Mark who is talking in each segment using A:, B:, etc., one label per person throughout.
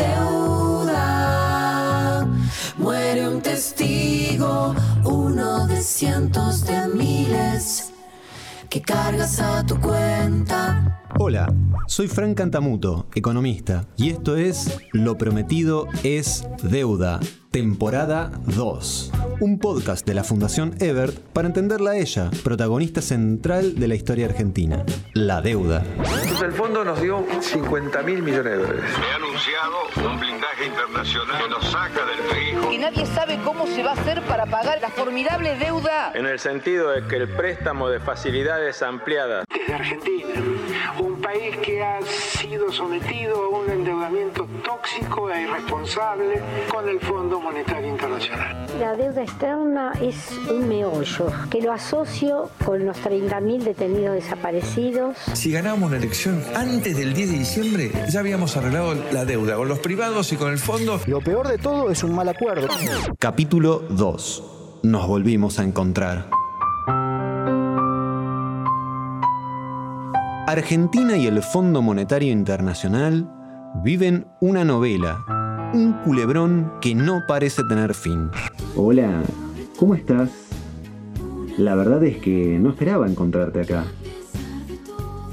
A: Deuda. Muere un testigo, uno de cientos de miles que cargas a tu cuenta.
B: Hola, soy Frank Cantamuto, economista, y esto es Lo prometido es deuda, temporada 2 un podcast de la Fundación Ebert para entenderla a ella, protagonista central de la historia argentina, la deuda.
C: el fondo nos dio 50 mil millones de dólares.
D: He anunciado un blindaje internacional que nos saca del trigo.
E: Y nadie sabe cómo se va a hacer para pagar la formidable deuda.
F: En el sentido de que el préstamo de facilidades ampliadas.
G: Desde Argentina, país que ha sido sometido a un endeudamiento tóxico e irresponsable con el Fondo Monetario Internacional.
H: La deuda externa es un meollo que lo asocio con los 30.000 detenidos desaparecidos.
I: Si ganábamos la elección antes del 10 de diciembre, ya habíamos arreglado la deuda con los privados y con el fondo.
J: Lo peor de todo es un mal acuerdo.
B: Capítulo 2. Nos volvimos a encontrar. Argentina y el Fondo Monetario Internacional viven una novela un culebrón que no parece tener fin.
K: Hola, ¿cómo estás? La verdad es que no esperaba encontrarte acá.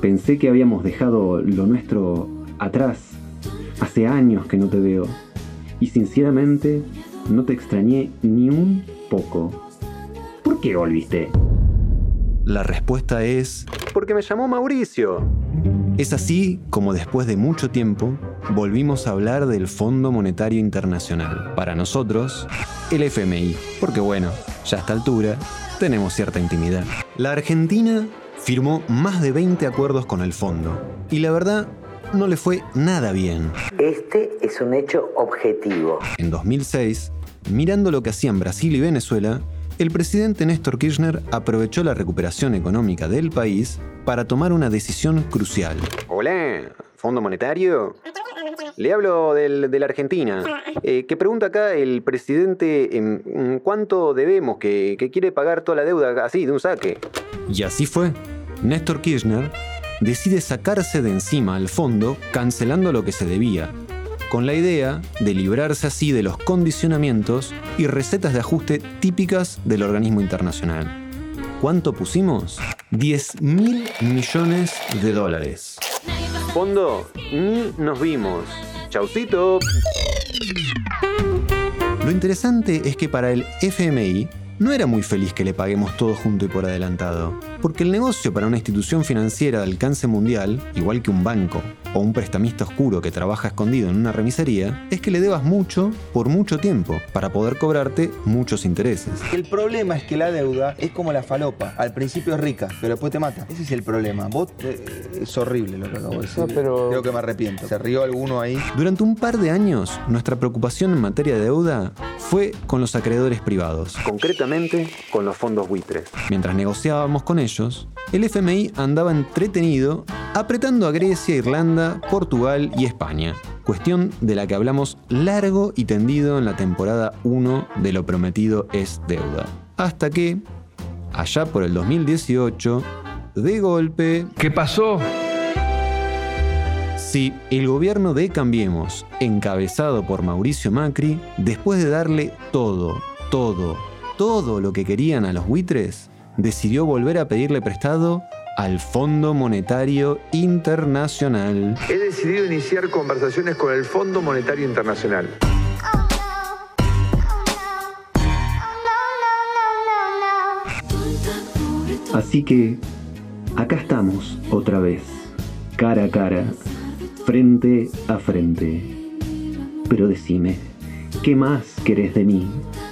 K: Pensé que habíamos dejado lo nuestro atrás. Hace años que no te veo. Y sinceramente, no te extrañé ni un poco. ¿Por qué volviste?
B: La respuesta es... Porque me llamó Mauricio. Es así como después de mucho tiempo volvimos a hablar del Fondo Monetario Internacional. Para nosotros, el FMI. Porque bueno, ya a esta altura tenemos cierta intimidad. La Argentina firmó más de 20 acuerdos con el fondo. Y la verdad, no le fue nada bien.
L: Este es un hecho objetivo.
B: En 2006, mirando lo que hacían Brasil y Venezuela, el presidente Néstor Kirchner aprovechó la recuperación económica del país para tomar una decisión crucial.
M: Hola, Fondo Monetario. Le hablo del, de la Argentina. Eh, que pregunta acá el presidente en, cuánto debemos, que, que quiere pagar toda la deuda así, de un saque.
B: Y así fue. Néstor Kirchner decide sacarse de encima al fondo cancelando lo que se debía, con la idea de librarse así de los condicionamientos y recetas de ajuste típicas del organismo internacional. ¿Cuánto pusimos? 10 mil millones de dólares.
M: Fondo, ni nos vimos. Chaucito.
B: Lo interesante es que para el FMI no era muy feliz que le paguemos todo junto y por adelantado, porque el negocio para una institución financiera de alcance mundial, igual que un banco o un prestamista oscuro que trabaja escondido en una remisería, es que le debas mucho por mucho tiempo para poder cobrarte muchos intereses.
N: El problema es que la deuda es como la falopa, al principio es rica, pero después te mata. Ese es el problema. Vos eh, es horrible lo que acabo de decir. pero... Creo que me arrepiento. Se rió alguno ahí.
B: Durante un par de años, nuestra preocupación en materia de deuda fue con los acreedores privados.
M: Concretamente con los fondos buitres.
B: Mientras negociábamos con ellos, el FMI andaba entretenido apretando a Grecia, Irlanda, Portugal y España, cuestión de la que hablamos largo y tendido en la temporada 1 de Lo Prometido es Deuda. Hasta que, allá por el 2018, de golpe...
I: ¿Qué pasó?
B: Sí, el gobierno de Cambiemos, encabezado por Mauricio Macri, después de darle todo, todo, todo lo que querían a los buitres, decidió volver a pedirle prestado al Fondo Monetario Internacional.
C: He decidido iniciar conversaciones con el Fondo Monetario Internacional.
K: Así que, acá estamos otra vez, cara a cara, frente a frente. Pero decime, ¿qué más querés de mí?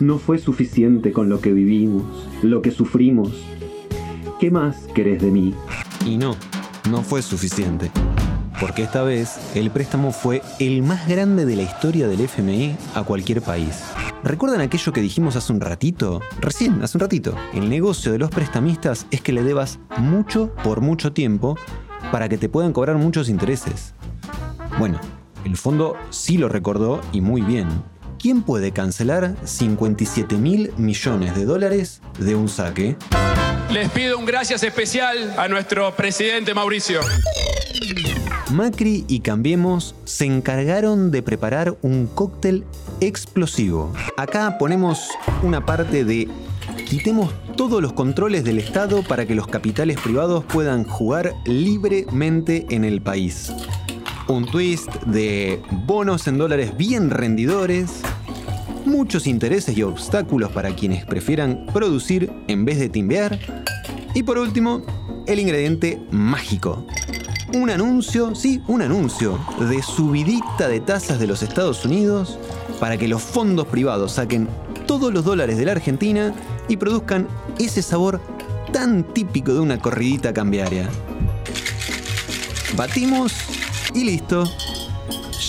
K: No fue suficiente con lo que vivimos, lo que sufrimos. ¿Qué más querés de mí?
B: Y no, no fue suficiente. porque esta vez el préstamo fue el más grande de la historia del FMI a cualquier país. ¿Recuerdan aquello que dijimos hace un ratito? Recién, hace un ratito. El negocio de los prestamistas es que le debas mucho por mucho tiempo para que te puedan cobrar muchos intereses. Bueno, el fondo sí lo recordó y muy bien. ¿Quién puede cancelar 57 mil millones de dólares de un saque?
O: Les pido un gracias especial a nuestro presidente Mauricio.
B: Macri y Cambiemos se encargaron de preparar un cóctel explosivo. Acá ponemos una parte de quitemos todos los controles del Estado para que los capitales privados puedan jugar libremente en el país. Un twist de bonos en dólares bien rendidores, muchos intereses y obstáculos para quienes prefieran producir en vez de timbear. Y por último, el ingrediente mágico. Un anuncio, sí, un anuncio de subidita de tasas de los Estados Unidos para que los fondos privados saquen todos los dólares de la Argentina y produzcan ese sabor tan típico de una corridita cambiaria. Batimos y listo.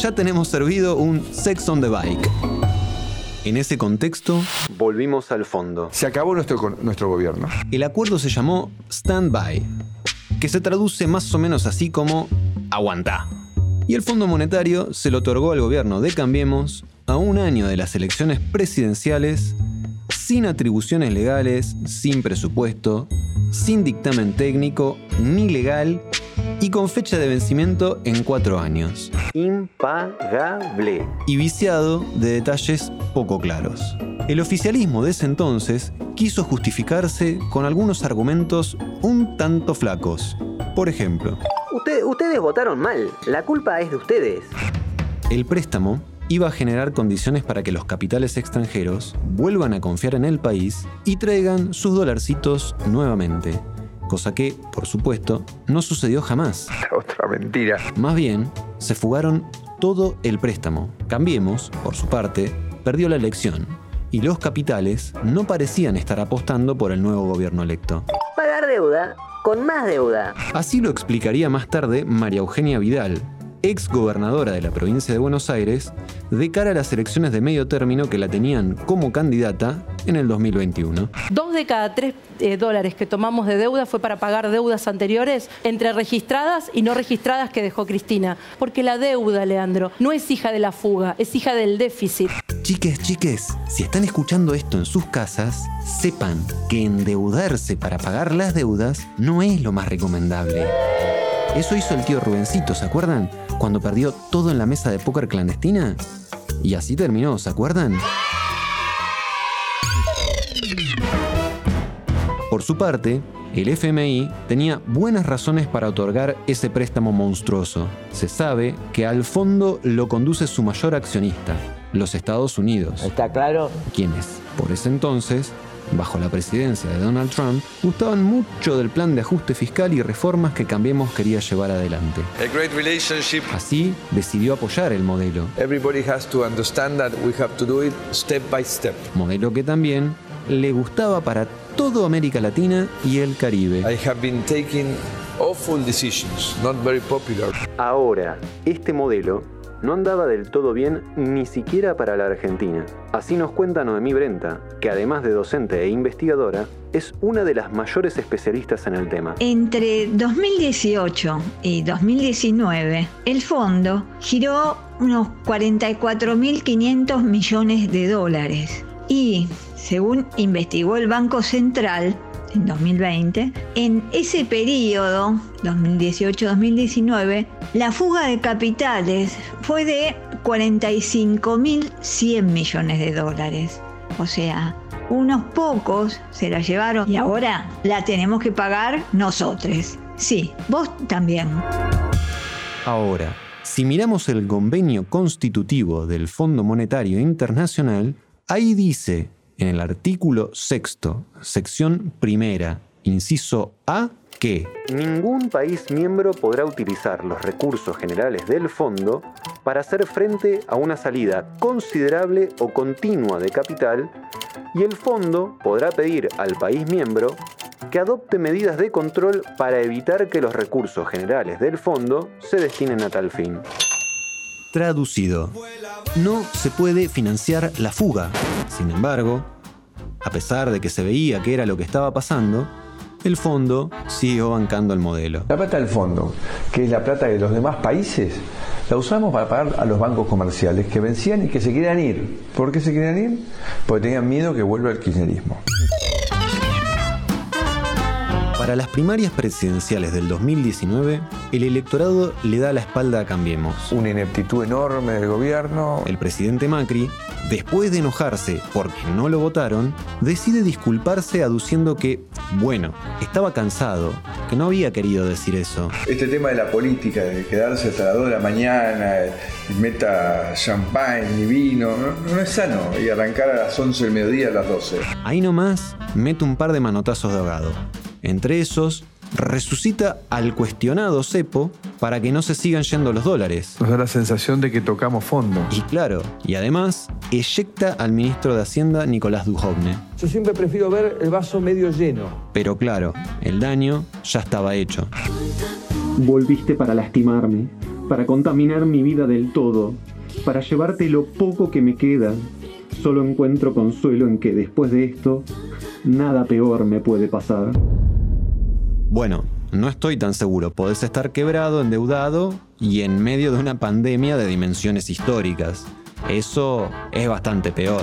B: Ya tenemos servido un Sex on the Bike. En ese contexto, volvimos al fondo.
P: Se acabó nuestro, nuestro gobierno.
B: El acuerdo se llamó Stand By, que se traduce más o menos así como aguantá. Y el Fondo Monetario se lo otorgó al gobierno de Cambiemos a un año de las elecciones presidenciales, sin atribuciones legales, sin presupuesto, sin dictamen técnico ni legal y con fecha de vencimiento en cuatro años.
M: Impagable.
B: Y viciado de detalles poco claros. El oficialismo de ese entonces quiso justificarse con algunos argumentos un tanto flacos. Por ejemplo,
M: ustedes votaron mal, la culpa es de ustedes.
B: El préstamo iba a generar condiciones para que los capitales extranjeros vuelvan a confiar en el país y traigan sus dolarcitos nuevamente cosa que, por supuesto, no sucedió jamás.
P: Otra mentira.
B: Más bien, se fugaron todo el préstamo. Cambiemos, por su parte, perdió la elección y los capitales no parecían estar apostando por el nuevo gobierno electo.
L: Pagar deuda con más deuda.
B: Así lo explicaría más tarde María Eugenia Vidal, ex gobernadora de la provincia de Buenos Aires, de cara a las elecciones de medio término que la tenían como candidata en el 2021.
Q: Dos de cada tres eh, dólares que tomamos de deuda fue para pagar deudas anteriores entre registradas y no registradas que dejó Cristina. Porque la deuda, Leandro, no es hija de la fuga, es hija del déficit.
B: Chiques, chiques, si están escuchando esto en sus casas, sepan que endeudarse para pagar las deudas no es lo más recomendable. Eso hizo el tío Rubencito, ¿se acuerdan? Cuando perdió todo en la mesa de póker clandestina. Y así terminó, ¿se acuerdan? Por su parte, el FMI tenía buenas razones para otorgar ese préstamo monstruoso. Se sabe que al fondo lo conduce su mayor accionista, los Estados Unidos.
L: ¿Está claro?
B: Quienes, por ese entonces, bajo la presidencia de Donald Trump, gustaban mucho del plan de ajuste fiscal y reformas que Cambiemos quería llevar adelante. Así decidió apoyar el modelo. Modelo que también le gustaba para toda América Latina y el Caribe.
M: Ahora, este modelo no andaba del todo bien ni siquiera para la Argentina. Así nos cuenta Noemí Brenta, que además de docente e investigadora, es una de las mayores especialistas en el tema.
R: Entre 2018 y 2019, el fondo giró unos 44.500 millones de dólares y, según investigó el Banco Central, en 2020, en ese periodo, 2018-2019, la fuga de capitales fue de 45.100 millones de dólares. O sea, unos pocos se la llevaron y ahora la tenemos que pagar nosotros. Sí, vos también.
B: Ahora, si miramos el convenio constitutivo del Fondo Monetario Internacional, ahí dice en el artículo sexto, sección primera, inciso A, que
M: ningún país miembro podrá utilizar los recursos generales del fondo para hacer frente a una salida considerable o continua de capital y el fondo podrá pedir al país miembro
B: que adopte medidas de control para evitar que los recursos generales del fondo se destinen a tal fin. Traducido, no se puede financiar la fuga. Sin embargo, a pesar de que se veía que era lo que estaba pasando, el fondo siguió bancando el modelo.
I: La plata del fondo, que es la plata de los demás países, la usamos para pagar a los bancos comerciales que vencían y que se querían ir. ¿Por qué se querían ir? Porque tenían miedo que vuelva el kirchnerismo.
B: Para las primarias presidenciales del 2019, el electorado le da la espalda a Cambiemos.
I: Una ineptitud enorme del gobierno.
B: El presidente Macri, después de enojarse porque no lo votaron, decide disculparse aduciendo que, bueno, estaba cansado, que no había querido decir eso.
I: Este tema de la política, de quedarse hasta las 2 de la mañana, y meta champagne y vino, no, no es sano. Y arrancar a las 11 del mediodía a las 12.
B: Ahí nomás mete un par de manotazos de ahogado. Entre esos, resucita al cuestionado cepo para que no se sigan yendo los dólares.
I: Nos da la sensación de que tocamos fondo.
B: Y claro, y además, eyecta al ministro de Hacienda Nicolás Dujovne.
J: Yo siempre prefiero ver el vaso medio lleno.
B: Pero claro, el daño ya estaba hecho.
K: Volviste para lastimarme, para contaminar mi vida del todo, para llevarte lo poco que me queda. Solo encuentro consuelo en que después de esto, nada peor me puede pasar.
B: Bueno, no estoy tan seguro. Podés estar quebrado, endeudado y en medio de una pandemia de dimensiones históricas. Eso es bastante peor.